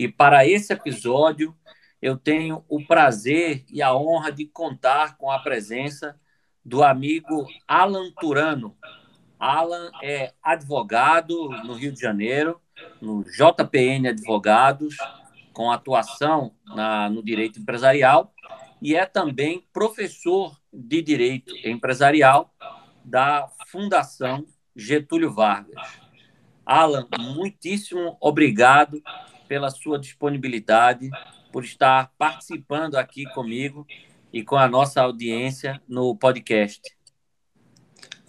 E para esse episódio, eu tenho o prazer e a honra de contar com a presença do amigo Alan Turano. Alan é advogado no Rio de Janeiro, no JPN Advogados, com atuação na, no direito empresarial, e é também professor de direito empresarial da Fundação Getúlio Vargas. Alan, muitíssimo obrigado pela sua disponibilidade, por estar participando aqui comigo e com a nossa audiência no podcast.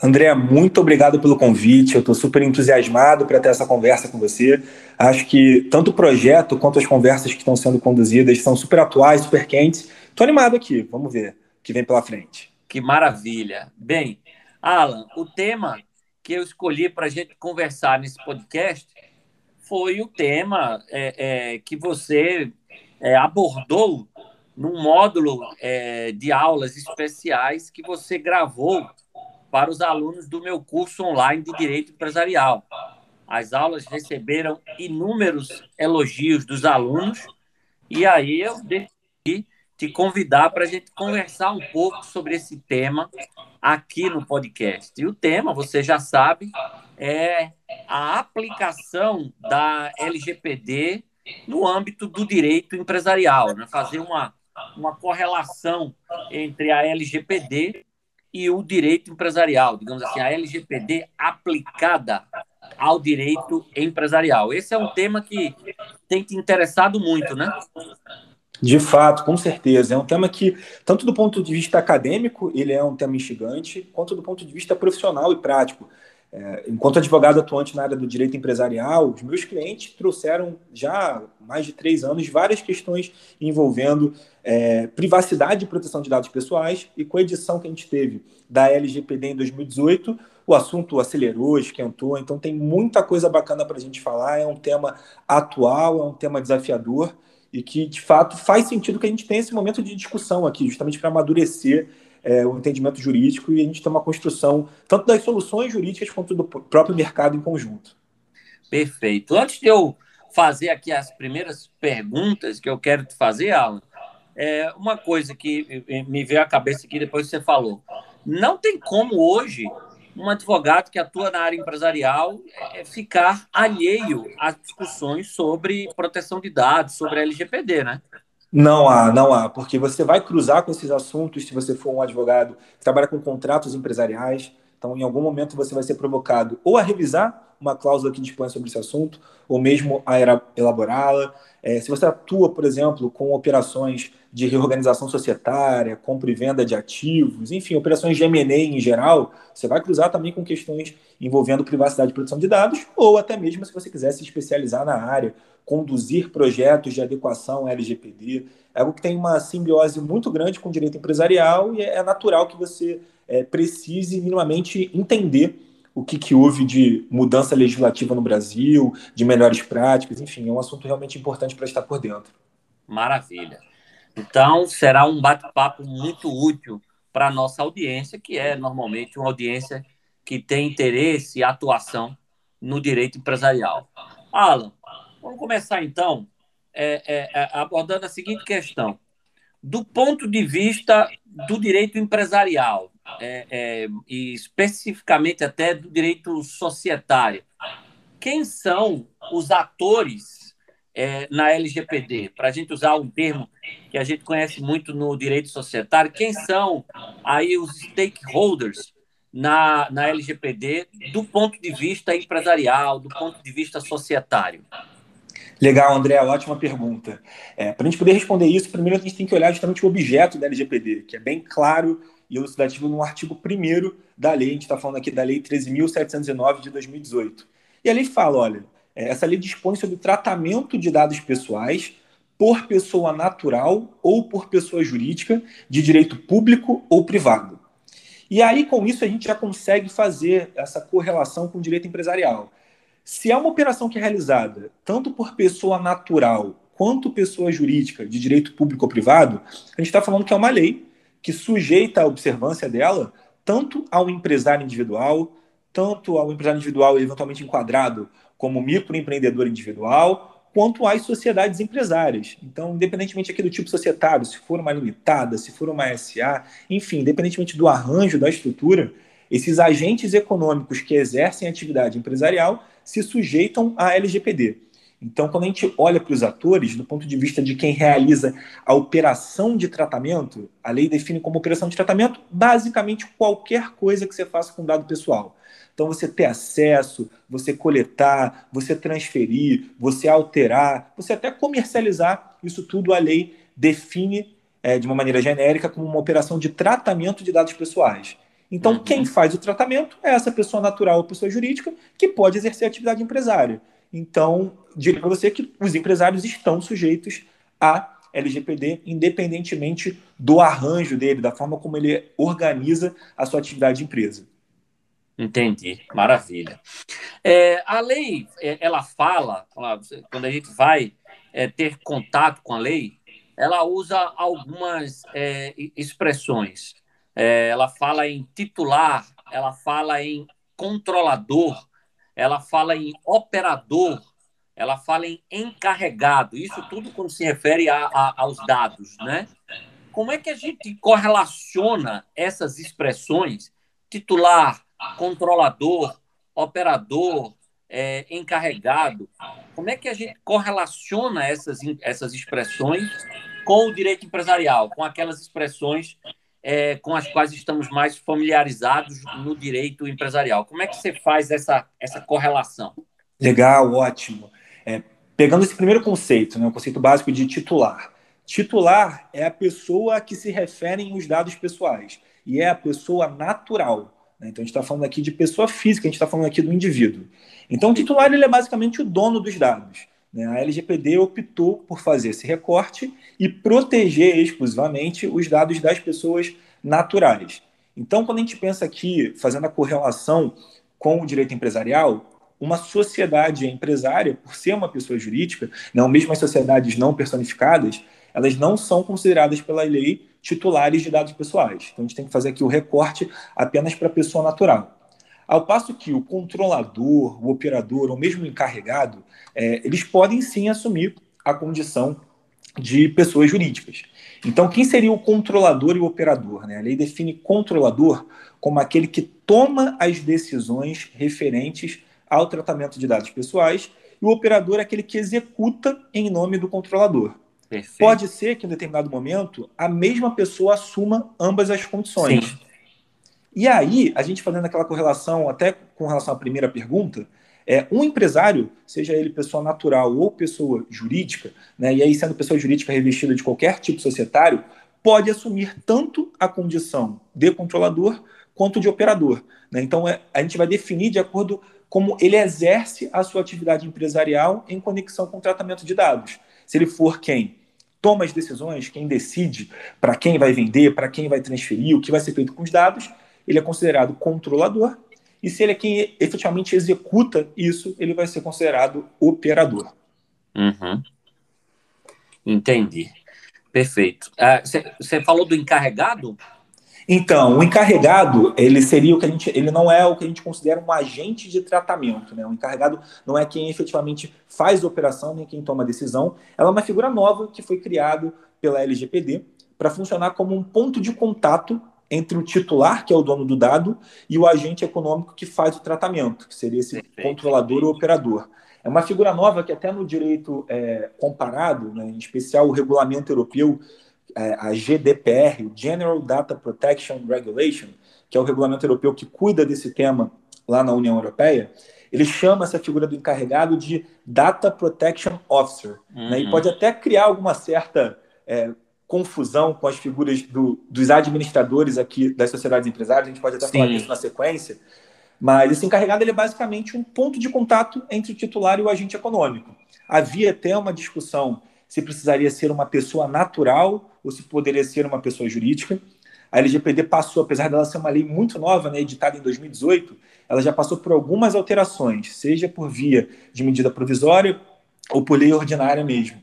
André, muito obrigado pelo convite. Eu estou super entusiasmado para ter essa conversa com você. Acho que tanto o projeto quanto as conversas que estão sendo conduzidas são super atuais, super quentes. Estou animado aqui. Vamos ver o que vem pela frente. Que maravilha. Bem, Alan, o tema que eu escolhi para a gente conversar nesse podcast foi o tema é, é, que você é, abordou num módulo é, de aulas especiais que você gravou para os alunos do meu curso online de Direito Empresarial. As aulas receberam inúmeros elogios dos alunos e aí eu decidi te convidar para a gente conversar um pouco sobre esse tema aqui no podcast. E o tema, você já sabe, é a aplicação da LGPD no âmbito do direito empresarial, né? fazer uma, uma correlação entre a LGPD e o direito empresarial, digamos assim, a LGPD aplicada ao direito empresarial. Esse é um tema que tem te interessado muito, né? De fato, com certeza. É um tema que, tanto do ponto de vista acadêmico, ele é um tema instigante, quanto do ponto de vista profissional e prático. É, enquanto advogado atuante na área do direito empresarial, os meus clientes trouxeram já mais de três anos várias questões envolvendo é, privacidade e proteção de dados pessoais, e com a edição que a gente teve da LGPD em 2018, o assunto acelerou, esquentou, então tem muita coisa bacana para a gente falar. É um tema atual, é um tema desafiador e que, de fato, faz sentido que a gente tenha esse momento de discussão aqui, justamente para amadurecer é, o entendimento jurídico e a gente ter uma construção tanto das soluções jurídicas quanto do próprio mercado em conjunto. Perfeito. Antes de eu fazer aqui as primeiras perguntas que eu quero te fazer, Alan, é uma coisa que me veio à cabeça aqui depois que você falou. Não tem como hoje um advogado que atua na área empresarial é ficar alheio às discussões sobre proteção de dados, sobre a LGPD, né? Não há, não há, porque você vai cruzar com esses assuntos se você for um advogado que trabalha com contratos empresariais. Então, em algum momento, você vai ser provocado ou a revisar uma cláusula que dispõe sobre esse assunto, ou mesmo a elaborá-la. É, se você atua, por exemplo, com operações de reorganização societária, compra e venda de ativos, enfim, operações de M&A em geral, você vai cruzar também com questões envolvendo privacidade e proteção de dados, ou até mesmo se você quiser se especializar na área, conduzir projetos de adequação LGPD, é algo que tem uma simbiose muito grande com o direito empresarial e é natural que você é, precise minimamente entender o que, que houve de mudança legislativa no Brasil, de melhores práticas, enfim, é um assunto realmente importante para estar por dentro. Maravilha. Então, será um bate-papo muito útil para a nossa audiência, que é normalmente uma audiência que tem interesse e atuação no direito empresarial. Alan, vamos começar então é, é, é, abordando a seguinte questão. Do ponto de vista do direito empresarial, é, é, e especificamente até do direito societário, quem são os atores é, na LGPD, para a gente usar um termo que a gente conhece muito no direito societário, quem são aí os stakeholders na, na LGPD do ponto de vista empresarial, do ponto de vista societário? Legal, André, ótima pergunta. É, para a gente poder responder isso, primeiro a gente tem que olhar justamente o objeto da LGPD, que é bem claro e elucidativo no artigo 1 da lei, a gente está falando aqui da Lei 13.709 de 2018. E a lei fala, olha, É, essa lei dispõe sobre o tratamento de dados pessoais por pessoa natural ou por pessoa jurídica de direito público ou privado. E aí, com isso, a gente já consegue fazer essa correlação com o direito empresarial. Se é uma operação que é realizada tanto por pessoa natural quanto pessoa jurídica de direito público ou privado, a gente está falando que é uma lei que sujeita a observância dela tanto ao empresário individual, tanto ao empresário individual eventualmente enquadrado como microempreendedor individual, quanto às sociedades empresárias. Então, independentemente aqui do tipo societário, se for uma limitada, se for uma SA, enfim, independentemente do arranjo da estrutura, esses agentes econômicos que exercem atividade empresarial se sujeitam à LGPD. Então, quando a gente olha para os atores, do ponto de vista de quem realiza a operação de tratamento, a lei define como operação de tratamento basicamente qualquer coisa que você faça com dado pessoal. Então, você ter acesso, você coletar, você transferir, você alterar, você até comercializar, isso tudo a lei define é, de uma maneira genérica como uma operação de tratamento de dados pessoais. Então, uhum. quem faz o tratamento é essa pessoa natural ou pessoa jurídica que pode exercer atividade empresária. Então, diria para você que os empresários estão sujeitos a LGPD, independentemente do arranjo dele, da forma como ele organiza a sua atividade de empresa. Entendi, maravilha. É, a lei, é, ela fala, quando a gente vai é, ter contato com a lei, ela usa algumas é, expressões. É, ela fala em titular, ela fala em controlador, ela fala em operador, ela fala em encarregado. Isso tudo quando se refere a, a, aos dados, né? Como é que a gente correlaciona essas expressões, titular, controlador, operador, é, encarregado? Como é que a gente correlaciona essas, essas expressões com o direito empresarial, com aquelas expressões é, com as quais estamos mais familiarizados no direito empresarial. Como é que você faz essa, essa correlação? Legal, ótimo. É, pegando esse primeiro conceito, né, o conceito básico de titular. Titular é a pessoa que se referem os dados pessoais e é a pessoa natural. Né? Então, a gente está falando aqui de pessoa física, a gente está falando aqui do indivíduo. Então, o titular ele é basicamente o dono dos dados. Né? A LGPD optou por fazer esse recorte e proteger exclusivamente os dados das pessoas naturais. Então, quando a gente pensa aqui, fazendo a correlação com o direito empresarial, uma sociedade empresária, por ser uma pessoa jurídica, não, mesmo as sociedades não personificadas, elas não são consideradas pela lei titulares de dados pessoais. Então, a gente tem que fazer aqui o recorte apenas para a pessoa natural. Ao passo que o controlador, o operador ou mesmo o encarregado, é, eles podem sim assumir a condição de pessoas jurídicas. Então, quem seria o controlador e o operador? Né? A lei define controlador como aquele que toma as decisões referentes ao tratamento de dados pessoais e o operador é aquele que executa em nome do controlador. Perfeito. Pode ser que em determinado momento a mesma pessoa assuma ambas as condições. Sim. E aí, a gente fazendo aquela correlação, até com relação à primeira pergunta, é, um empresário, seja ele pessoa natural ou pessoa jurídica, né, e aí sendo pessoa jurídica revestida de qualquer tipo societário, pode assumir tanto a condição de controlador quanto de operador. Né? Então, é, a gente vai definir de acordo como ele exerce a sua atividade empresarial em conexão com o tratamento de dados. Se ele for quem toma as decisões, quem decide para quem vai vender, para quem vai transferir, o que vai ser feito com os dados, ele é considerado controlador, e se ele é quem efetivamente executa isso, ele vai ser considerado operador. Uhum. Entendi. Perfeito. Você uh, falou do encarregado? Então, o encarregado, ele seria o que a gente, ele não é o que a gente considera um agente de tratamento, né? O encarregado não é quem efetivamente faz a operação, nem quem toma a decisão. Ela é uma figura nova que foi criada pela LGPD para funcionar como um ponto de contato entre o titular, que é o dono do dado, e o agente econômico que faz o tratamento, que seria esse perfeito, controlador ou operador. É uma figura nova que até no direito é, comparado, né, em especial o regulamento europeu, é, a GDPR, o General Data Protection Regulation, que é o regulamento europeu que cuida desse tema lá na União Europeia, ele chama essa figura do encarregado de Data Protection Officer. Uhum. Né, e uhum. pode até criar alguma certa é, confusão com as figuras do, dos administradores aqui das sociedades empresárias, a gente pode até Sim. falar disso na sequência, Mas esse encarregado ele é basicamente um ponto de contato entre o titular e o agente econômico. Havia até uma discussão se precisaria ser uma pessoa natural ou se poderia ser uma pessoa jurídica. A LGPD passou, apesar dela ser uma lei muito nova, né, editada em 2018, ela já passou por algumas alterações, seja por via de medida provisória ou por lei ordinária mesmo.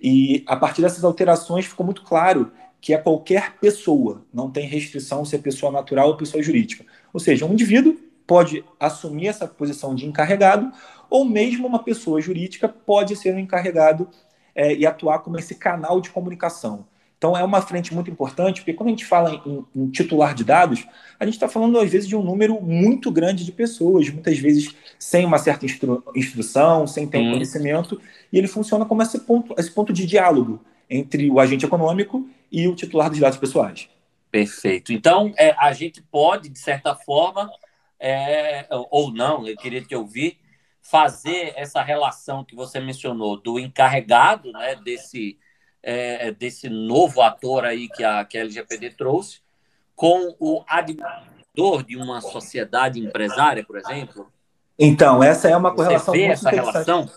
E a partir dessas alterações ficou muito claro que é qualquer pessoa, não tem restrição se é pessoa natural ou pessoa jurídica. Ou seja, um indivíduo pode assumir essa posição de encarregado, ou mesmo uma pessoa jurídica pode ser um encarregado é, e atuar como esse canal de comunicação. Então, é uma frente muito importante, porque quando a gente fala em, em titular de dados, a gente está falando, às vezes, de um número muito grande de pessoas, muitas vezes sem uma certa instru instrução, sem ter um conhecimento, e ele funciona como esse ponto, esse ponto de diálogo entre o agente econômico e o titular dos dados pessoais. Perfeito. Então, é, a gente pode, de certa forma, é, ou não, eu queria te ouvir, fazer essa relação que você mencionou do encarregado né, desse é, desse novo ator aí que a, que a LGPD trouxe, com o administrador de uma sociedade empresária, por exemplo? Então, essa é uma correlação Você vê essa relação?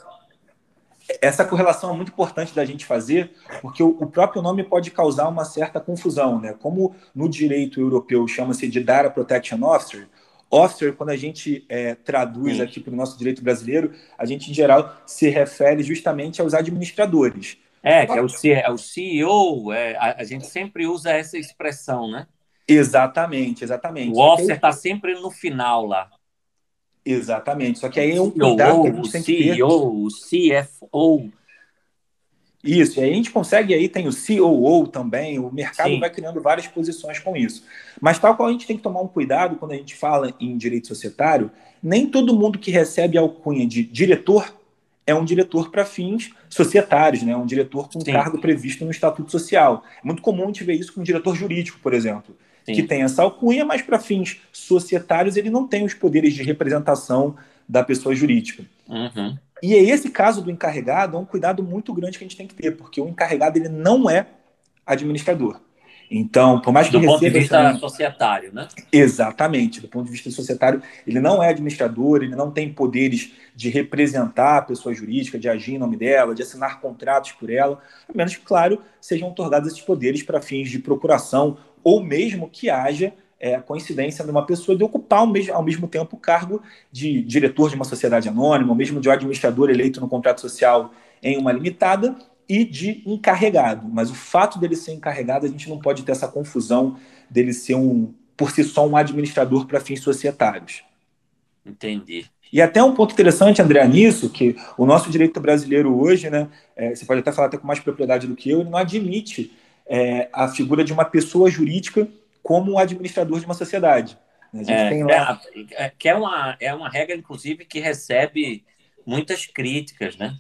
Essa correlação é muito importante da gente fazer, porque o, próprio nome pode causar uma certa confusão, né? Como no direito europeu chama-se de Data Protection Officer, Officer, quando a gente é, traduz Sim. aqui para o nosso direito brasileiro, a gente, em geral, se refere justamente aos administradores. É, que é o, é o CEO, é, a, a, gente sempre usa essa expressão, né? Exatamente, exatamente. O officer está sempre no final lá. Exatamente. Só que aí é um cuidado que a gente tem que ter. CEO, o CFO. Isso, e aí a gente consegue, aí tem o COO também, o mercado Sim. vai criando várias posições com isso. Mas tal qual a gente tem que tomar um cuidado quando a gente fala em direito societário, nem todo mundo que recebe a alcunha de diretor é um diretor para fins societários, né? um diretor com Sim. cargo previsto no Estatuto Social. É muito comum a gente ver isso com um diretor jurídico, por exemplo, Sim. que tem essa alcunha, mas para fins societários ele não tem os poderes de representação da pessoa jurídica. Uhum. E é esse caso do encarregado é um cuidado muito grande que a gente tem que ter, porque o encarregado ele não é administrador. Então, por mais que do ponto de vista societário, né? Exatamente, do ponto de vista societário, ele não é administrador, ele não tem poderes de representar a pessoa jurídica, de agir em nome dela, de assinar contratos por ela, a menos que, claro, sejam otorgados esses poderes para fins de procuração ou mesmo que haja é, a coincidência de uma pessoa de ocupar ao mesmo, ao mesmo tempo o cargo de diretor de uma sociedade anônima, ou mesmo de um administrador eleito no contrato social em uma limitada, e de encarregado. Mas o fato dele ser encarregado, a gente não pode ter essa confusão dele ser um, por si só, um administrador para fins societários. Entendi. E até um ponto interessante, André, nisso, que o nosso direito brasileiro hoje, né, é, você pode até falar até com mais propriedade do que eu, ele não admite é, a figura de uma pessoa jurídica como administrador de uma sociedade. A gente é, tem lá... É, é, que é uma, é uma regra, inclusive, que recebe muitas críticas, né?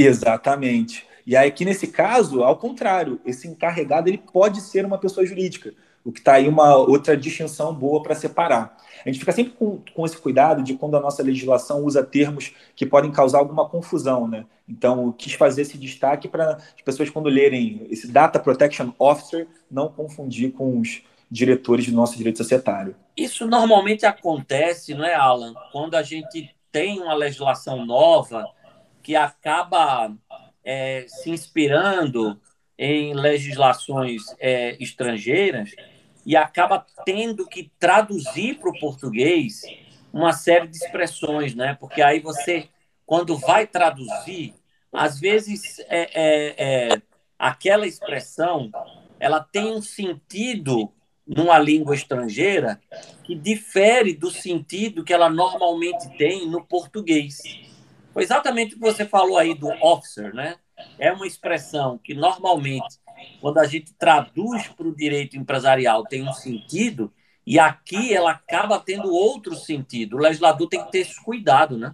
Exatamente. E aí, aqui nesse caso, ao contrário, esse encarregado ele pode ser uma pessoa jurídica, o que está aí uma outra distinção boa para separar. A gente fica sempre com, com esse cuidado de quando a nossa legislação usa termos que podem causar alguma confusão, né? Então, quis fazer esse destaque para as pessoas, quando lerem esse Data Protection Officer, não confundir com os diretores do nosso direito societário. Isso normalmente acontece, não é, Alan? Quando a gente tem uma legislação nova que acaba é, se inspirando em legislações é, estrangeiras e acaba tendo que traduzir para o português uma série de expressões, né? Porque aí você, quando vai traduzir, às vezes é, é, é, aquela expressão ela tem um sentido numa língua estrangeira que difere do sentido que ela normalmente tem no português. Foi exatamente o que você falou aí do officer, né? É uma expressão que normalmente, quando a gente traduz para o direito empresarial, tem um sentido, e aqui ela acaba tendo outro sentido. O legislador tem que ter esse cuidado, né?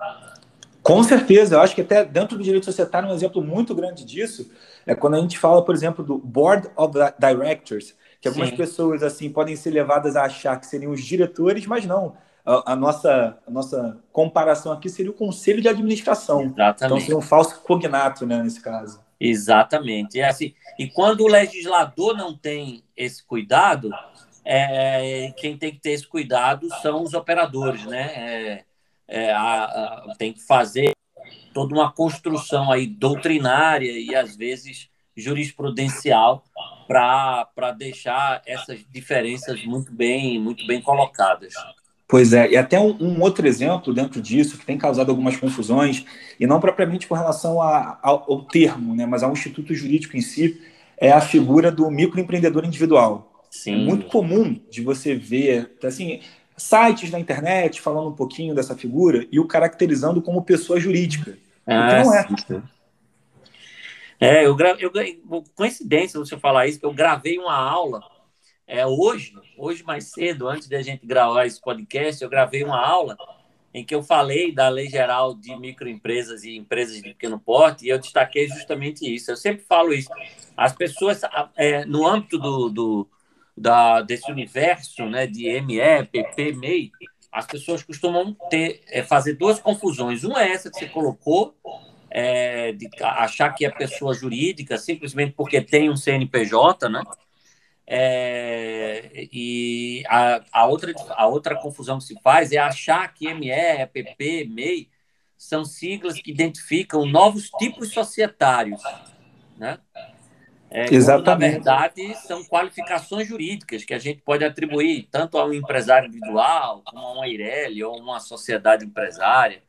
Com certeza, eu acho que até dentro do direito societário, um exemplo muito grande disso é quando a gente fala, por exemplo, do Board of Directors, que algumas Sim. pessoas assim podem ser levadas a achar que seriam os diretores, mas não a, a, nossa, a nossa comparação aqui seria o conselho de administração. Exatamente. Então seria um falso cognato, né, nesse caso. Exatamente. É assim, e quando o legislador não tem esse cuidado, é, quem tem que ter esse cuidado são os operadores, né? É, é, a, a, tem que fazer toda uma construção aí doutrinária e às vezes jurisprudencial para deixar essas diferenças muito bem muito bem colocadas. Pois é, e até um, um, outro exemplo dentro disso que tem causado algumas confusões, e não propriamente com relação a, ao, ao termo, né, mas ao instituto jurídico em si, é a figura do microempreendedor individual. Sim. É muito comum de você ver, assim, sites na internet falando um pouquinho dessa figura e o caracterizando como pessoa jurídica. Ah, não é. Sim. É, eu, gra... eu coincidência você falar isso, que eu gravei uma aula é, hoje, hoje mais cedo, antes de a gente gravar esse podcast, eu gravei uma aula em que eu falei da Lei Geral de Microempresas e Empresas de Pequeno Porte e eu destaquei justamente isso. Eu sempre falo isso. As pessoas, é, no âmbito do, do, da, desse universo né, de ME, PP, MEI, as pessoas costumam ter, é, fazer duas confusões. Uma é essa que você colocou, é, de achar que é pessoa jurídica simplesmente porque tem um CNPJ, né? É, e a, a, outra, a outra confusão que se faz é achar que ME, EPP, MEI são siglas que identificam novos tipos societários, né? É, Exatamente. Quando, na verdade, são qualificações jurídicas que a gente pode atribuir tanto a um empresário individual, como a uma IREL ou uma sociedade empresária.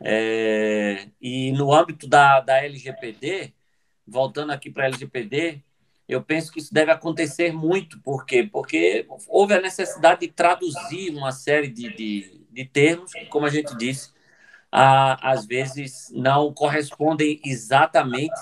É, e no âmbito da, da LGPD, voltando aqui para a LGPD, eu penso que isso deve acontecer muito. Por quê? Porque houve a necessidade de traduzir uma série de, de, de termos que, como a gente disse, a, às vezes não correspondem exatamente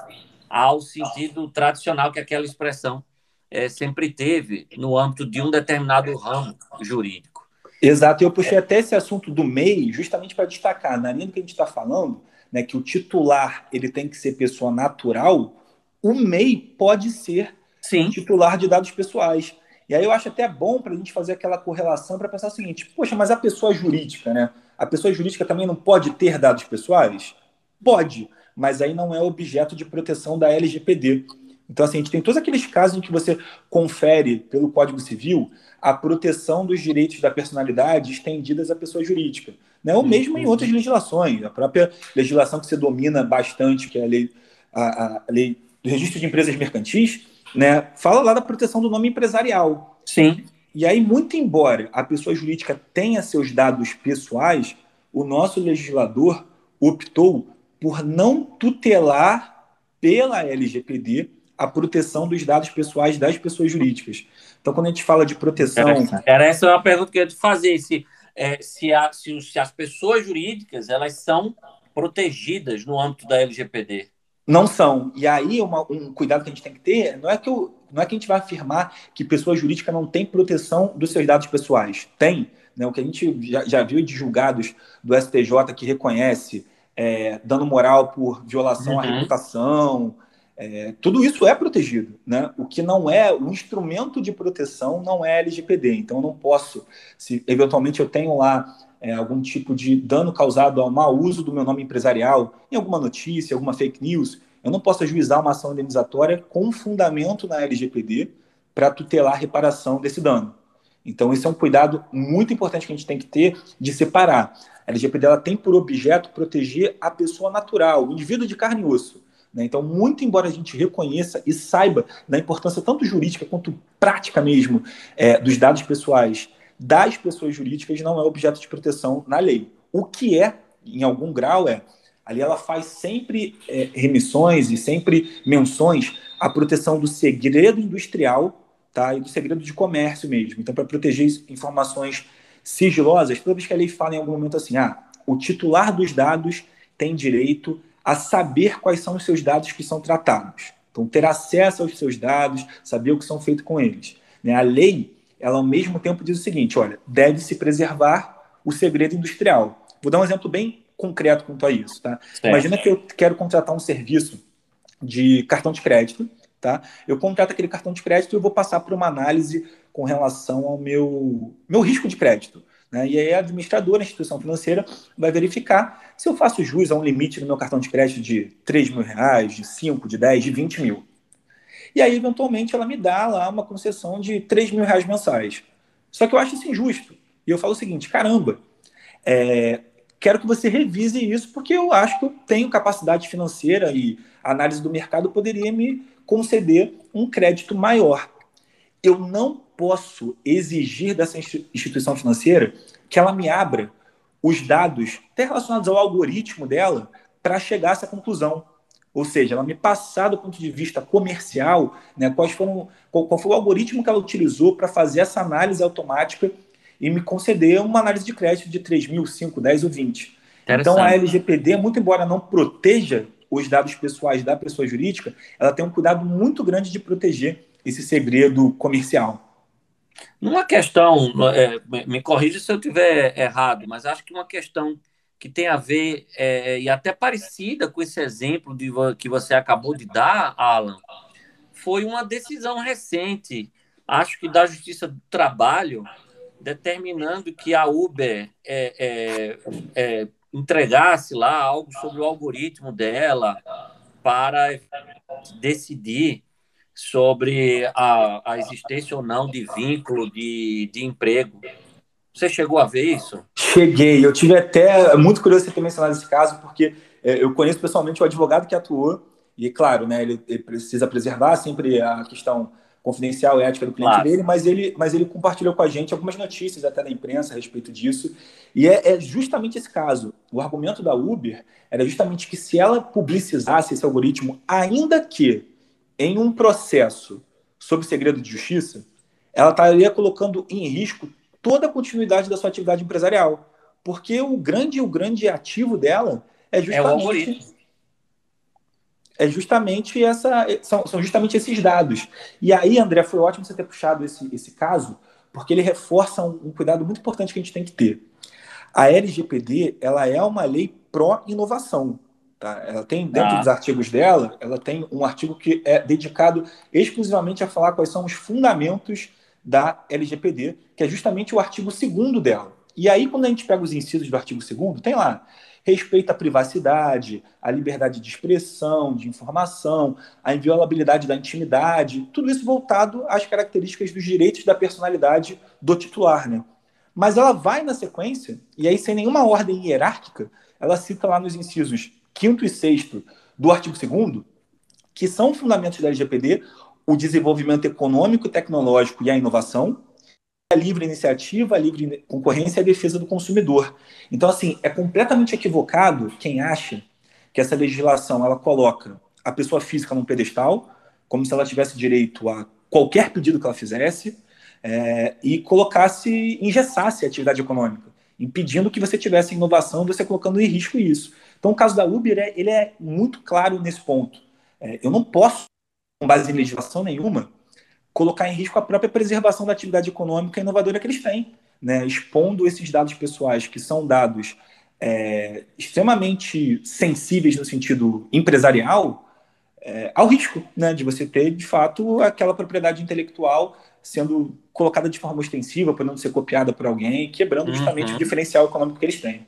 ao sentido tradicional que aquela expressão é, sempre teve no âmbito de um determinado ramo jurídico. Exato, eu puxei até esse assunto do MEI justamente para destacar, na linha do que a gente está falando, né, que o titular ele tem que ser pessoa natural, o MEI pode ser Sim. titular de dados pessoais. E aí eu acho até bom para a gente fazer aquela correlação para pensar o seguinte: poxa, mas a pessoa jurídica, né? A pessoa jurídica também não pode ter dados pessoais? Pode mas aí não é objeto de proteção da LGPD. Então, assim, a gente tem todos aqueles casos em que você confere pelo Código Civil a proteção dos direitos da personalidade estendidas à pessoa jurídica. Né? Ou mesmo em outras legislações. A própria legislação que você domina bastante, que é a lei, a, a lei do registro de empresas mercantis, né? fala lá da proteção do nome empresarial. Sim. E aí, muito embora a pessoa jurídica tenha seus dados pessoais, o nosso legislador optou por não tutelar pela LGPD a proteção dos dados pessoais das pessoas jurídicas. Então, quando a gente fala de proteção. Era essa é uma pergunta que eu ia te fazer: se, é, se, a, se, se, as pessoas jurídicas elas são protegidas no âmbito da LGPD. Não são. E aí, uma, um cuidado que a gente tem que ter não é que, eu, não é que a gente vai afirmar que pessoa jurídica não tem proteção dos seus dados pessoais. Tem. Né? O que a gente já, já viu de julgados do STJ que reconhece é, dano moral por violação uhum. à reputação. É, tudo isso é protegido. Né? O que não é, o instrumento de proteção não é LGPD. Então, eu não posso, se eventualmente eu tenho lá é, algum tipo de dano causado ao mau uso do meu nome empresarial, em alguma notícia, alguma fake news, eu não posso ajuizar uma ação indenizatória com fundamento na LGPD para tutelar a reparação desse dano. Então, esse é um cuidado muito importante que a gente tem que ter de separar. A LGPD tem por objeto proteger a pessoa natural, o indivíduo de carne e osso. Né? Então, muito embora a gente reconheça e saiba da importância tanto jurídica quanto prática mesmo é, dos dados pessoais das pessoas jurídicas, não é objeto de proteção na lei. O que é, em algum grau, é ali ela faz sempre é, remissões e sempre menções à proteção do segredo industrial tá? e do segredo de comércio mesmo. Então, para proteger informações sigilosas, toda vez que a lei fala em algum momento assim, ah, o titular dos dados tem direito a saber quais são os seus dados que são tratados. Então, ter acesso aos seus dados, saber o que são feito com eles. Né? A lei, ela ao mesmo tempo diz o seguinte, olha, deve-se preservar o segredo industrial. Vou dar um exemplo bem concreto quanto a isso. Tá? Imagina que eu quero contratar um serviço de cartão de crédito Tá? Eu contrato aquele cartão de crédito e eu vou passar por uma análise com relação ao meu, meu risco de crédito. Né? E aí a administradora, a instituição financeira, vai verificar se eu faço jus a um limite no meu cartão de crédito de 3 mil reais, de 5, de 10, de 20 mil. E aí, eventualmente, ela me dá lá uma concessão de 3 mil reais mensais. Só que eu acho isso injusto. E eu falo o seguinte: caramba, é, quero que você revise isso, porque eu acho que eu tenho capacidade financeira e análise do mercado poderia me conceder um crédito maior. Eu não posso exigir dessa instituição financeira que ela me abra os dados até relacionados ao algoritmo dela para chegar a essa conclusão. Ou seja, ela me passar do ponto de vista comercial, né, quais foram, qual, qual foi o algoritmo que ela utilizou para fazer essa análise automática e me conceder uma análise de crédito de 3 mil, 5, 10 ou 20. Então, a LGPD, muito embora não proteja os dados pessoais da pessoa jurídica, ela tem um cuidado muito grande de proteger esse segredo comercial. Numa questão, é, me corrija se eu estiver errado, mas acho que uma questão que tem a ver, é, e até parecida com esse exemplo de, que você acabou de dar, Alan, foi uma decisão recente, acho que da Justiça do Trabalho, determinando que a Uber é, é, é, entregasse lá algo sobre o algoritmo dela para decidir sobre a, a existência ou não de vínculo de, de emprego. Você chegou a ver isso? Cheguei. Eu tive até muito curioso você ter mencionado esse caso, porque é, eu conheço pessoalmente o advogado que atuou, e claro, né, ele, ele precisa preservar sempre a questão confidencial e ética do cliente claro. dele, mas ele, mas ele compartilhou com a gente algumas notícias até da imprensa a respeito disso. E é, é, justamente esse caso. O argumento da Uber era justamente que se ela publicizasse esse algoritmo, ainda que em um processo sob segredo de justiça, ela estaria colocando em risco toda a continuidade da sua atividade empresarial. Porque o grande, o grande ativo dela é justamente. É o algoritmo é justamente essa são, são justamente esses dados. E aí, André, foi ótimo você ter puxado esse, esse caso, porque ele reforça um, um cuidado muito importante que a gente tem que ter. A LGPD ela é uma lei pró-inovação. Tá? Ela tem, dentro ah. dos artigos dela, ela tem um artigo que é dedicado exclusivamente a falar quais são os fundamentos da LGPD, que é justamente o artigo 2 dela. E aí, quando a gente pega os incisos do artigo 2 tem lá respeito à privacidade, à liberdade de expressão, de informação, à inviolabilidade da intimidade, tudo isso voltado às características dos direitos da personalidade do titular, né? Mas ela vai na sequência, e aí sem nenhuma ordem hierárquica, ela cita lá nos incisos 5 e 6 do artigo 2 que são fundamentos da LGPD, o desenvolvimento econômico e tecnológico e a inovação, a livre iniciativa, a livre concorrência e a defesa do consumidor. Então, assim, é completamente equivocado quem acha que essa legislação ela coloca a pessoa física num pedestal, como se ela tivesse direito a qualquer pedido que ela fizesse, é, e colocasse, engessasse a atividade econômica, impedindo que você tivesse inovação, você colocando em risco isso. Então, o caso da Uber é, ele é muito claro nesse ponto. É, eu não posso, base em legislação nenhuma, colocar em risco a própria preservação da atividade econômica inovadora que eles têm, né? expondo esses dados pessoais, que são dados é, extremamente sensíveis no sentido empresarial, é, ao risco né? de você ter, de fato, aquela propriedade intelectual sendo colocada de forma ostensiva, podendo ser copiada por alguém, quebrando justamente uhum. o diferencial econômico que eles têm.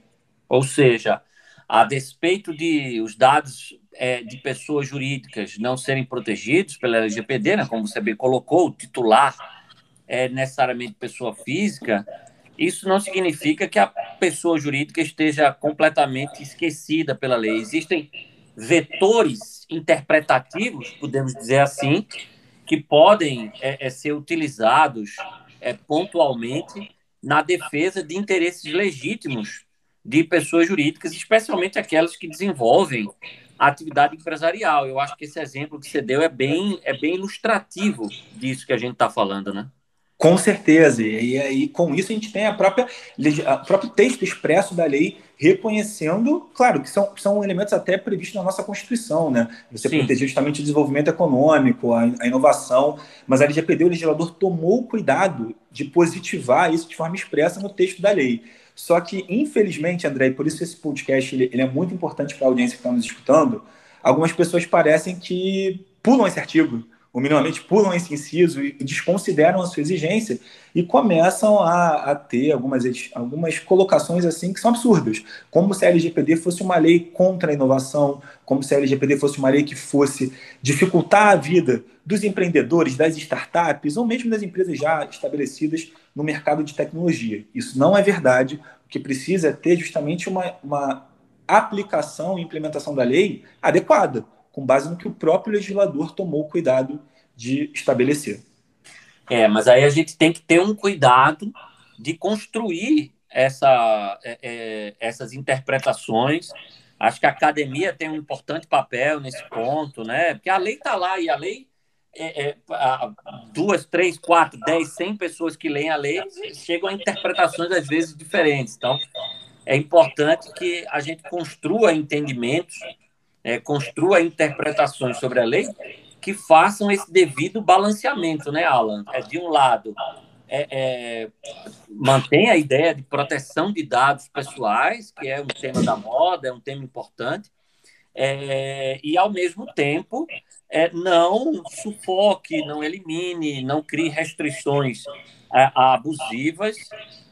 Ou seja, a despeito de os dados é, de pessoas jurídicas não serem protegidos pela LGPD, né, como você bem colocou, o titular é necessariamente pessoa física, isso não significa que a pessoa jurídica esteja completamente esquecida pela lei. Existem vetores interpretativos, podemos dizer assim, que podem é, é, ser utilizados é, pontualmente na defesa de interesses legítimos de pessoas jurídicas, especialmente aquelas que desenvolvem a atividade empresarial. Eu acho que esse exemplo que você deu é bem, é bem ilustrativo disso que a gente está falando, né? Com certeza. E aí, com isso, a gente tem a própria, o próprio texto expresso da lei reconhecendo, claro, que são, são elementos até previstos na nossa Constituição, né? Você Sim. proteger justamente o desenvolvimento econômico, a, a, inovação, mas a LGPD, o legislador tomou cuidado de positivar isso de forma expressa no texto da lei. Só que, infelizmente, André, e por isso esse podcast ele, ele é muito importante para a audiência que está nos escutando, algumas pessoas parecem que pulam esse artigo, ou minimamente pulam esse inciso e desconsideram a sua exigência e começam a, a, ter algumas, algumas colocações assim que são absurdas, como se a LGPD fosse uma lei contra a inovação, como se a LGPD fosse uma lei que fosse dificultar a vida dos empreendedores, das startups ou mesmo das empresas já estabelecidas no mercado de tecnologia. Isso não é verdade. O que precisa é ter justamente uma, uma aplicação e implementação da lei adequada com base no que o próprio legislador tomou cuidado de estabelecer. É, mas aí a gente tem que ter um cuidado de construir essa, é, é essas interpretações. Acho que a academia tem um importante papel nesse ponto, né? Porque a lei está lá e a lei é, é, duas, três, quatro, dez, cem pessoas que leem a lei chegam a interpretações às vezes diferentes. Então, é importante que a gente construa entendimentos é, construa interpretações sobre a lei que façam esse devido balanceamento, né, Alan? É, de um lado, é, é, mantém a ideia de proteção de dados pessoais, que é um tema da moda, é um tema importante, é, e, ao mesmo tempo, é, não sufoque, não elimine, não crie restrições é, abusivas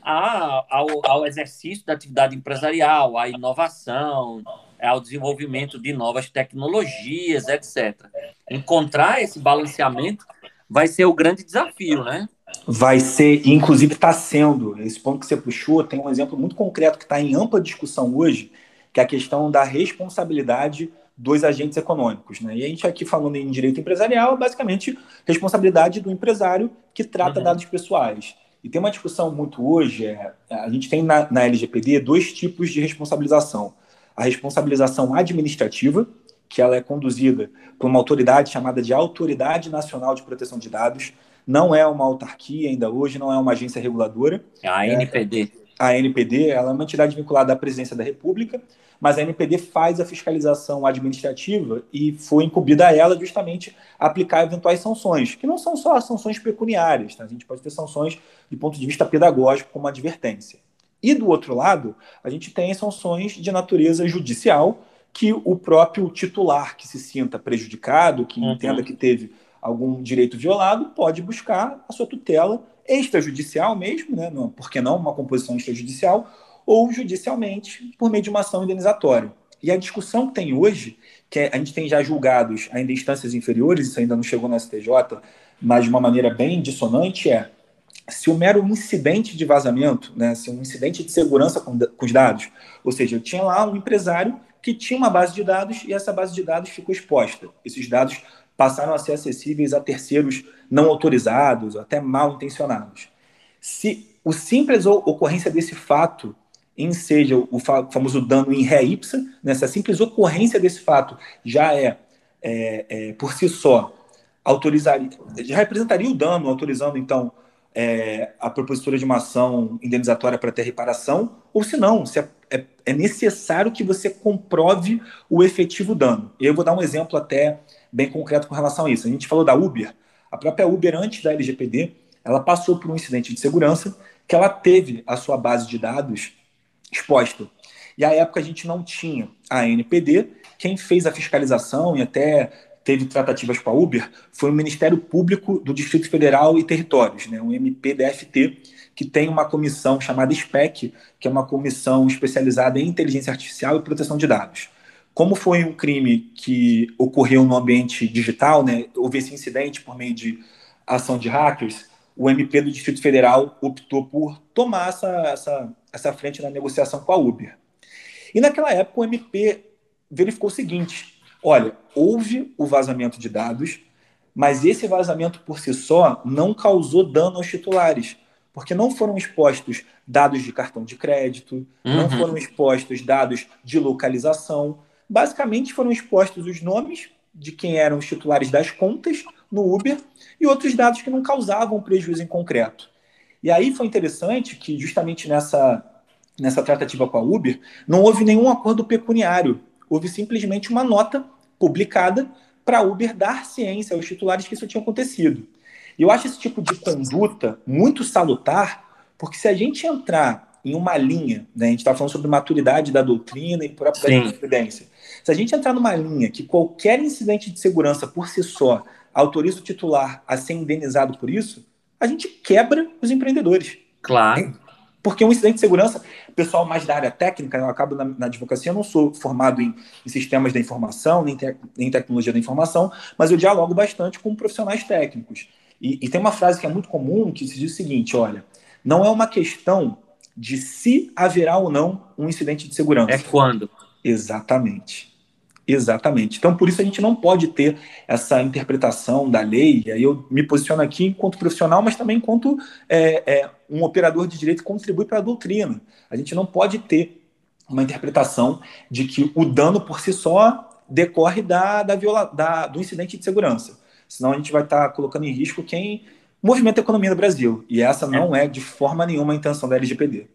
ao, ao exercício da atividade empresarial, à inovação, ao desenvolvimento de novas tecnologias, etc. Encontrar esse balanceamento vai ser o grande desafio, né? Vai ser, inclusive está sendo, esse ponto que você puxou, tem um exemplo muito concreto que está em ampla discussão hoje, que é a questão da responsabilidade dos agentes econômicos. Né? E a gente aqui falando em direito empresarial, basicamente responsabilidade do empresário que trata uhum. dados pessoais. E tem uma discussão muito hoje, é, a gente tem na, na LGPD dois tipos de responsabilização a responsabilização administrativa, que ela é conduzida por uma autoridade chamada de Autoridade Nacional de Proteção de Dados. Não é uma autarquia ainda hoje, não é uma agência reguladora. É a NPD. É, a NPD ela é uma entidade vinculada à presidência da República, mas a NPD faz a fiscalização administrativa e foi incumbida a ela justamente aplicar eventuais sanções, que não são só sanções pecuniárias, tá? a gente pode ter sanções de ponto de vista pedagógico, como advertência. E do outro lado, a gente tem sanções de natureza judicial, que o próprio titular que se sinta prejudicado, que uhum. entenda que teve algum direito violado, pode buscar a sua tutela extrajudicial mesmo, né? Por que não uma composição extrajudicial, ou judicialmente por meio de uma ação indenizatória. E a discussão que tem hoje, que é, a gente tem já julgados ainda instâncias inferiores, isso ainda não chegou no STJ, mas de uma maneira bem dissonante, é se o mero incidente de vazamento, né, se um incidente de segurança com, com os dados, ou seja, eu tinha lá um empresário que tinha uma base de dados e essa base de dados ficou exposta. Esses dados passaram a ser acessíveis a terceiros não autorizados, até mal intencionados. Se o simples ocorrência desse fato em seja o famoso dano em ré ipsa, né, se a simples ocorrência desse fato já é, é, é por si só autorizaria, já representaria o dano, autorizando então é, a propositura de uma ação indenizatória para ter reparação, ou se não, se é, é, é, necessário que você comprove o efetivo dano. Eu vou dar um exemplo até bem concreto com relação a isso. A gente falou da Uber. A própria Uber, antes da LGPD, ela passou por um incidente de segurança que ela teve a sua base de dados exposta. E à época a gente não tinha a NPD, quem fez a fiscalização e até teve tratativas com a Uber foi o Ministério Público do Distrito Federal e Territórios, né, o MPDFT, que tem uma comissão chamada SPEC, que é uma comissão especializada em inteligência artificial e proteção de dados. Como foi um crime que ocorreu no ambiente digital, né, houve esse incidente por meio de ação de hackers, o MP do Distrito Federal optou por tomar essa, essa, essa frente na negociação com a Uber. E naquela época o MP verificou o seguinte: Olha, houve o vazamento de dados, mas esse vazamento por si só não causou dano aos titulares, porque não foram expostos dados de cartão de crédito, uhum. não foram expostos dados de localização. Basicamente foram expostos os nomes de quem eram os titulares das contas no Uber e outros dados que não causavam prejuízo em concreto. E aí foi interessante que, justamente nessa, nessa tratativa com a Uber, não houve nenhum acordo pecuniário houve simplesmente uma nota publicada para a Uber dar ciência aos titulares que isso tinha acontecido. E eu acho esse tipo de conduta muito salutar, porque se a gente entrar em uma linha, né? a gente está falando sobre maturidade da doutrina e própria Sim. jurisprudência. Se a gente entrar numa linha que qualquer incidente de segurança por si só autoriza o titular a ser indenizado por isso, a gente quebra os empreendedores. Claro. Porque um incidente de segurança, pessoal mais da área técnica, eu acabo na, na advocacia, eu não sou formado em, em sistemas da informação, nem, te, nem tecnologia da informação, mas eu dialogo bastante com profissionais técnicos. E, e tem uma frase que é muito comum que se diz o seguinte: olha, não é uma questão de se haverá ou não um incidente de segurança. É quando. Exatamente. Exatamente. Então, por isso a gente não pode ter essa interpretação da lei. E aí eu me posiciono aqui enquanto profissional, mas também enquanto é, é, um operador de direito que contribui para a doutrina. A gente não pode ter uma interpretação de que o dano por si só decorre da, da, viola, da do incidente de segurança. Senão a gente vai estar colocando em risco quem movimenta a economia do Brasil. E essa não é de forma nenhuma a intenção da LGPD.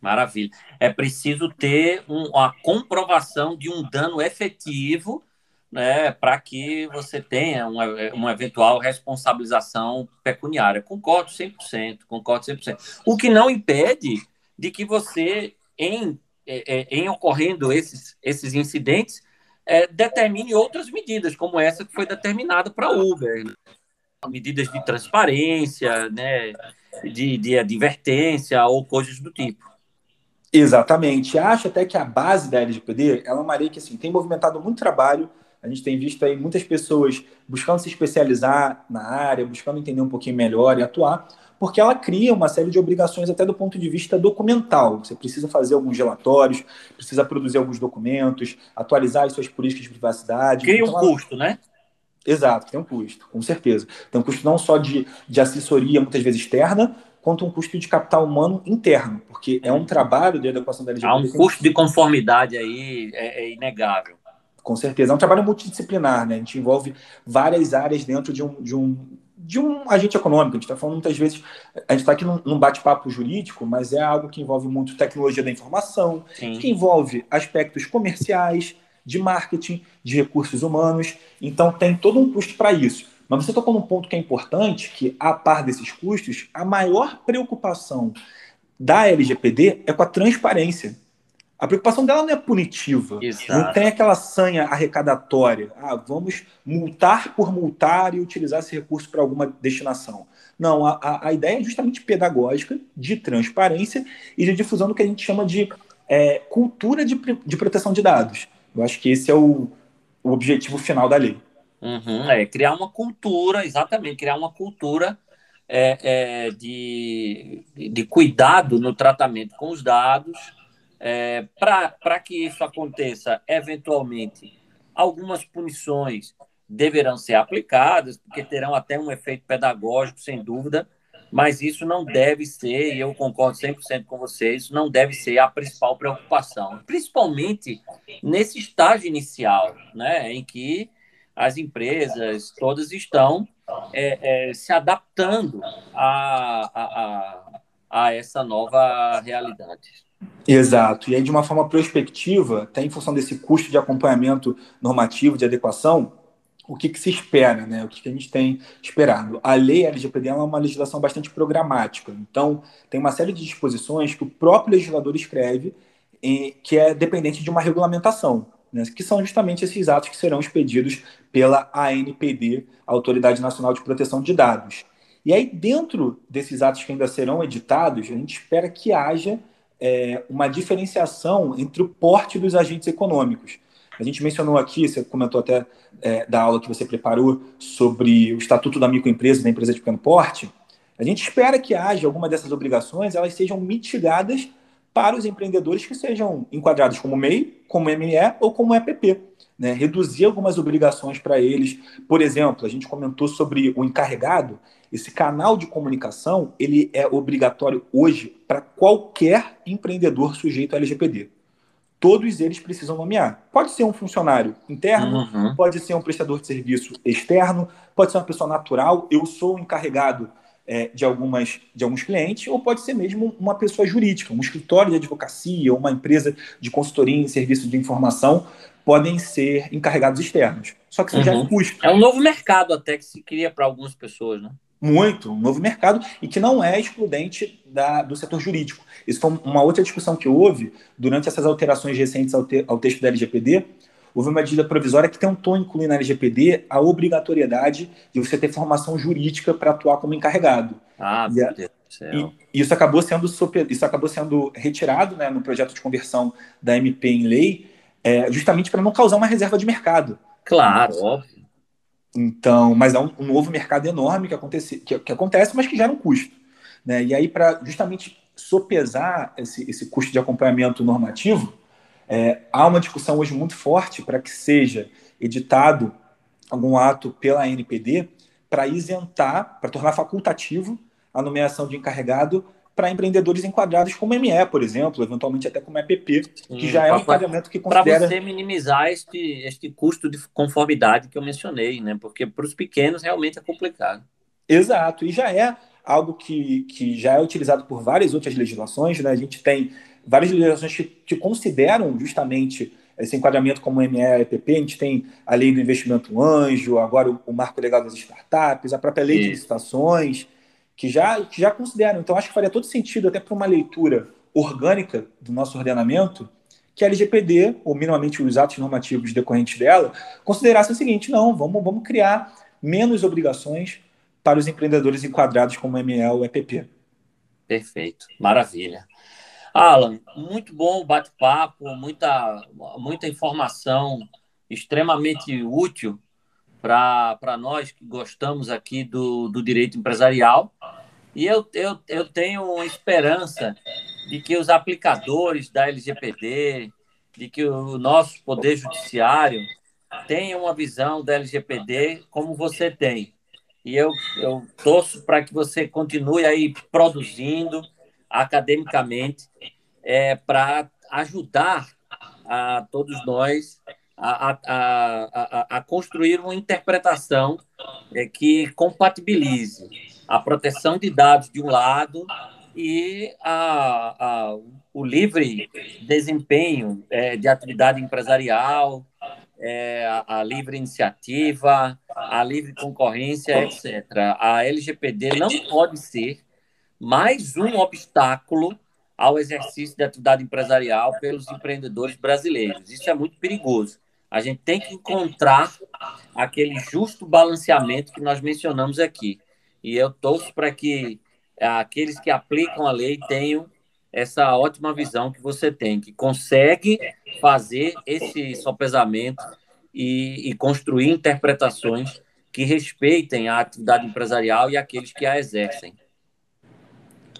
Maravilha. É preciso ter um, a comprovação de um dano efetivo né, para que você tenha uma, uma eventual responsabilização pecuniária. Concordo 100%, concordo 100%. O que não impede de que você, em, é, é, em ocorrendo esses, esses incidentes, é, determine outras medidas, como essa que foi determinada para Uber. Medidas de transparência, né, de, de advertência ou coisas do tipo. Exatamente. Acho até que a base da LGPD ela é uma lei que assim, tem movimentado muito trabalho. A gente tem visto aí muitas pessoas buscando se especializar na área, buscando entender um pouquinho melhor e atuar, porque ela cria uma série de obrigações até do ponto de vista documental. Você precisa fazer alguns relatórios, precisa produzir alguns documentos, atualizar as suas políticas de privacidade. Cria então, um ela... custo, né? Exato, tem um custo, com certeza. Tem um custo não só de, de assessoria, muitas vezes externa, quanto um custo de capital humano interno, porque é um trabalho de adequação da LGBT. Há um custo de conformidade aí, é, é, inegável. Com certeza. É um trabalho multidisciplinar, né? A gente envolve várias áreas dentro de um, de um, de um agente econômico. A gente está falando muitas vezes, a gente está aqui num, num bate-papo jurídico, mas é algo que envolve muito tecnologia da informação, Sim. que envolve aspectos comerciais, de marketing, de recursos humanos. Então, tem todo um custo para isso. Mas você tocou num ponto que é importante, que a par desses custos, a maior preocupação da LGPD é com a transparência. A preocupação dela não é punitiva. Exato. Não tem aquela sanha arrecadatória. Ah, vamos multar por multar e utilizar esse recurso para alguma destinação. Não, a, a, ideia é justamente pedagógica, de transparência e de difusão do que a gente chama de é, cultura de, de proteção de dados. Eu acho que esse é o, o objetivo final da lei. Uhum, é, criar uma cultura, exatamente, criar uma cultura é, é, de, de cuidado no tratamento com os dados, é, para que isso aconteça, eventualmente, algumas punições deverão ser aplicadas, porque terão até um efeito pedagógico, sem dúvida, mas isso não deve ser, e eu concordo 100% com você, isso não deve ser a principal preocupação, principalmente nesse estágio inicial, né, em que as empresas todas estão é, é, se adaptando a, a, a, a, essa nova realidade. Exato. E aí, de uma forma prospectiva, até em função desse custo de acompanhamento normativo, de adequação, o que, que se espera, né? o que, que a gente tem esperado. A lei LGPD é uma legislação bastante programática, então tem uma série de disposições que o próprio legislador escreve que é dependente de uma regulamentação né, que são justamente esses atos que serão expedidos pela ANPD, Autoridade Nacional de Proteção de Dados. E aí, dentro desses atos que ainda serão editados, a gente espera que haja é, uma diferenciação entre o porte dos agentes econômicos. A gente mencionou aqui, você comentou até é, da aula que você preparou sobre o Estatuto da Microempresa da Empresa de Pequeno Porte. A gente espera que haja alguma dessas obrigações, elas sejam mitigadas para os empreendedores que sejam enquadrados como MEI, como ME ou como EPP. Né? Reduzir algumas obrigações para eles. Por exemplo, a gente comentou sobre o encarregado. Esse canal de comunicação ele é obrigatório hoje para qualquer empreendedor sujeito ao LGPD. Todos eles precisam nomear. Pode ser um funcionário interno, uhum. pode ser um prestador de serviço externo, pode ser uma pessoa natural. Eu sou encarregado é, de, algumas, de alguns clientes, ou pode ser mesmo uma pessoa jurídica, um escritório de advocacia, uma empresa de consultoria em serviço de informação, podem ser encarregados externos. Só que isso uhum. já é custo. É um novo mercado até que se cria para algumas pessoas, né? Muito, um novo mercado e que não é excludente da, do setor jurídico. Isso foi uma outra discussão que houve durante essas alterações recentes ao, te, ao texto da LGPD. Houve uma medida provisória que tentou incluir na LGPD a obrigatoriedade de você ter formação jurídica para atuar como encarregado. Ah, e. E isso acabou sendo isso acabou sendo retirado né, no projeto de conversão da MP em lei, é, justamente para não causar uma reserva de mercado. Claro, óbvio. Então, mas é um, um novo mercado enorme que acontece, que, que, acontece, mas que gera um custo. Né? E aí, para justamente sopesar esse, esse custo de acompanhamento normativo, é, há uma discussão hoje muito forte para que seja editado algum ato pela NPD para isentar, para tornar facultativo a nomeação de encarregado para empreendedores enquadrados como ME, por exemplo, eventualmente até como EPP, Sim, que já é um enquadramento que considera... Para você minimizar este, este custo de conformidade que eu mencionei, né? Porque para os pequenos realmente é complicado. Exato, e já é algo que, que já é utilizado por várias outras legislações, né? A gente tem várias legislações que, que consideram justamente esse enquadramento como ME e EPP, a gente tem a lei do investimento anjo, agora o, o marco legal das startups, a própria lei Isso. de licitações, que já, que já consideram. Então, acho que faria todo sentido, até para uma leitura orgânica do nosso ordenamento, que a LGPD, ou minimamente os atos normativos decorrentes dela, considerasse o seguinte: não, vamos, vamos criar menos obrigações para os empreendedores enquadrados como ML ou EPP. Perfeito, maravilha. Alan, muito bom o bate-papo, muita, muita informação extremamente útil para nós que gostamos aqui do, do direito empresarial. E eu, eu, eu tenho esperança de que os aplicadores da LGPD, de que o nosso Poder Judiciário tenham uma visão da LGPD como você tem. E eu, eu torço para que você continue aí produzindo academicamente é, para ajudar a todos nós a, a, a, construir uma interpretação é, que compatibilize a proteção de dados de um lado e a, a, o livre desempenho é, de atividade empresarial, é, a, a, livre iniciativa, a livre concorrência, etc. A LGPD não pode ser mais um obstáculo ao exercício de atividade empresarial pelos empreendedores brasileiros. Isso é muito perigoso. A gente tem que encontrar aquele justo balanceamento que nós mencionamos aqui. E eu torço para que aqueles que aplicam a lei tenham essa ótima visão que você tem, que consegue fazer esse sopesamento e, e construir interpretações que respeitem a atividade empresarial e aqueles que a exercem.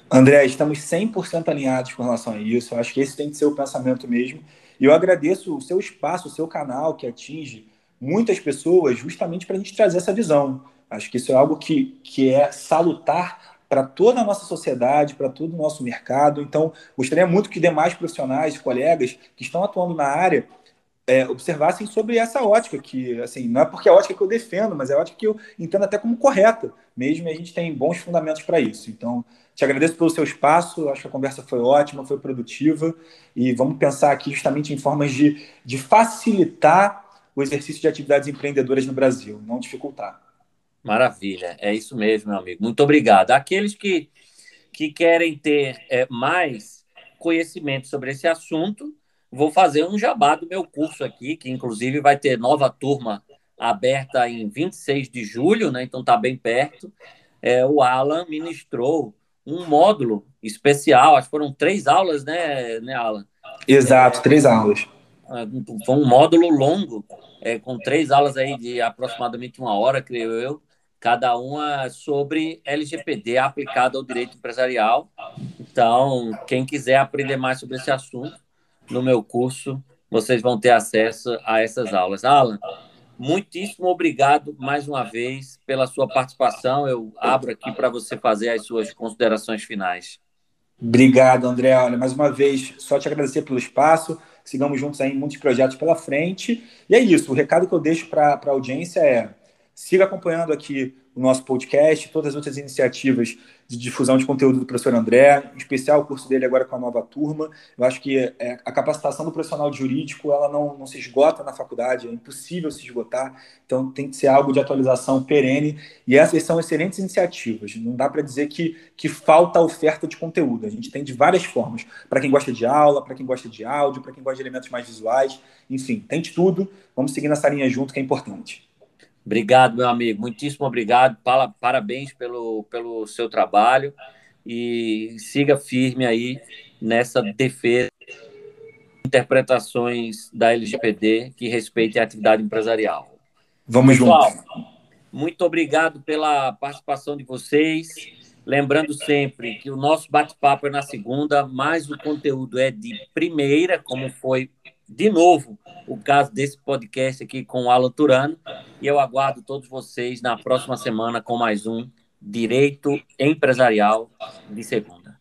André, estamos 100% alinhados com relação a isso. Eu acho que esse tem que ser o pensamento mesmo. E eu agradeço o seu espaço, o seu canal, que atinge muitas pessoas, justamente para a gente trazer essa visão. Acho que isso é algo que, que é salutar para toda a nossa sociedade, para todo o nosso mercado. Então, gostaria muito que demais profissionais, colegas que estão atuando na área, é, observassem sobre essa ótica, que assim, não é porque é a ótica que eu defendo, mas é a ótica que eu entendo até como correta, mesmo, e a gente tem bons fundamentos para isso. Então, te agradeço pelo seu espaço, acho que a conversa foi ótima, foi produtiva, e vamos pensar aqui justamente em formas de, de facilitar o exercício de atividades empreendedoras no Brasil, não dificultar. Maravilha, é isso mesmo, meu amigo. Muito obrigado. Aqueles que, que querem ter é, mais conhecimento sobre esse assunto, vou fazer um jabá do meu curso aqui, que inclusive vai ter nova turma aberta em 26 de julho, né? Então tá bem perto. É, o Alan ministrou um módulo especial, acho que foram três aulas, né, né Alan? Exato, é, três aulas. É, foi um módulo longo, é, com três aulas aí de aproximadamente uma hora, creio eu, cada uma sobre LGPD aplicado ao direito empresarial. Então, quem quiser aprender mais sobre esse assunto, no meu curso, vocês vão ter acesso a essas aulas. Alan, Muitíssimo obrigado mais uma vez pela sua participação. Eu abro aqui para você fazer as suas considerações finais. Obrigado, André. Olha, mais uma vez, só te agradecer pelo espaço. Sigamos juntos aí em muitos projetos pela frente. E é isso. O recado que eu deixo para a audiência é: Siga acompanhando aqui o nosso podcast, todas as outras iniciativas de difusão de conteúdo do professor André, em especial o curso dele agora com a nova turma. Eu acho que é, a capacitação do profissional jurídico ela não, não se esgota na faculdade, é impossível se esgotar, então tem que ser algo de atualização perene, e essas são excelentes iniciativas. Não dá para dizer que, que falta oferta de conteúdo, a gente tem de várias formas, para quem gosta de aula, para quem gosta de áudio, para quem gosta de elementos mais visuais, enfim, tem de tudo, vamos seguir nessa linha junto que é importante. Obrigado, meu amigo. Muitíssimo obrigado. Parabéns pelo, pelo seu trabalho e siga firme aí nessa defesa interpretações da LGPD que respeitem a atividade empresarial. Vamos Pessoal, juntos. Muito obrigado pela participação de vocês. Lembrando sempre que o nosso bate-papo é na segunda, mas o conteúdo é de primeira, como foi de novo o caso desse podcast aqui com o Alan Turano. E eu aguardo todos vocês na próxima semana com mais um Direito Empresarial de Segunda.